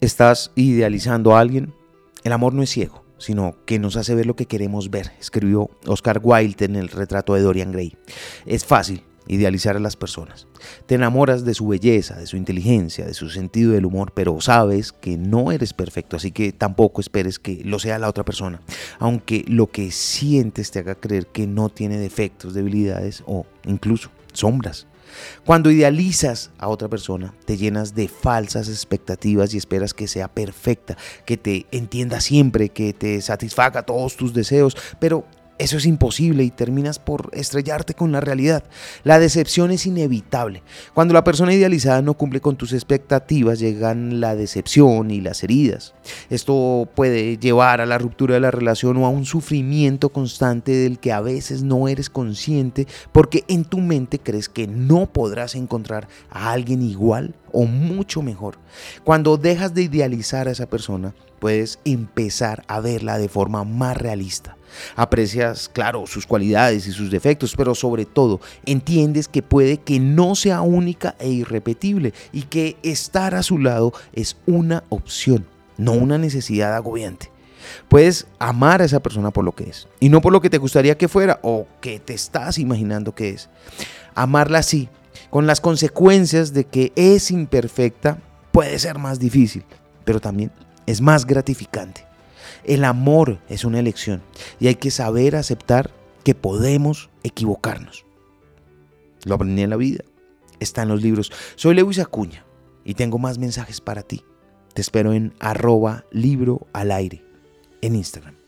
¿Estás idealizando a alguien? El amor no es ciego, sino que nos hace ver lo que queremos ver, escribió Oscar Wilde en el retrato de Dorian Gray. Es fácil idealizar a las personas. Te enamoras de su belleza, de su inteligencia, de su sentido del humor, pero sabes que no eres perfecto, así que tampoco esperes que lo sea la otra persona, aunque lo que sientes te haga creer que no tiene defectos, debilidades o incluso sombras. Cuando idealizas a otra persona, te llenas de falsas expectativas y esperas que sea perfecta, que te entienda siempre, que te satisfaga todos tus deseos, pero eso es imposible y terminas por estrellarte con la realidad. La decepción es inevitable. Cuando la persona idealizada no cumple con tus expectativas, llegan la decepción y las heridas. Esto puede llevar a la ruptura de la relación o a un sufrimiento constante del que a veces no eres consciente porque en tu mente crees que no podrás encontrar a alguien igual o mucho mejor. Cuando dejas de idealizar a esa persona, puedes empezar a verla de forma más realista. Aprecias, claro, sus cualidades y sus defectos, pero sobre todo entiendes que puede que no sea única e irrepetible y que estar a su lado es una opción, no una necesidad agobiante. Puedes amar a esa persona por lo que es y no por lo que te gustaría que fuera o que te estás imaginando que es. Amarla así, con las consecuencias de que es imperfecta, puede ser más difícil, pero también es más gratificante. El amor es una elección y hay que saber aceptar que podemos equivocarnos. Lo aprendí en la vida, está en los libros. Soy Lewis Acuña y tengo más mensajes para ti. Te espero en arroba libro al aire en Instagram.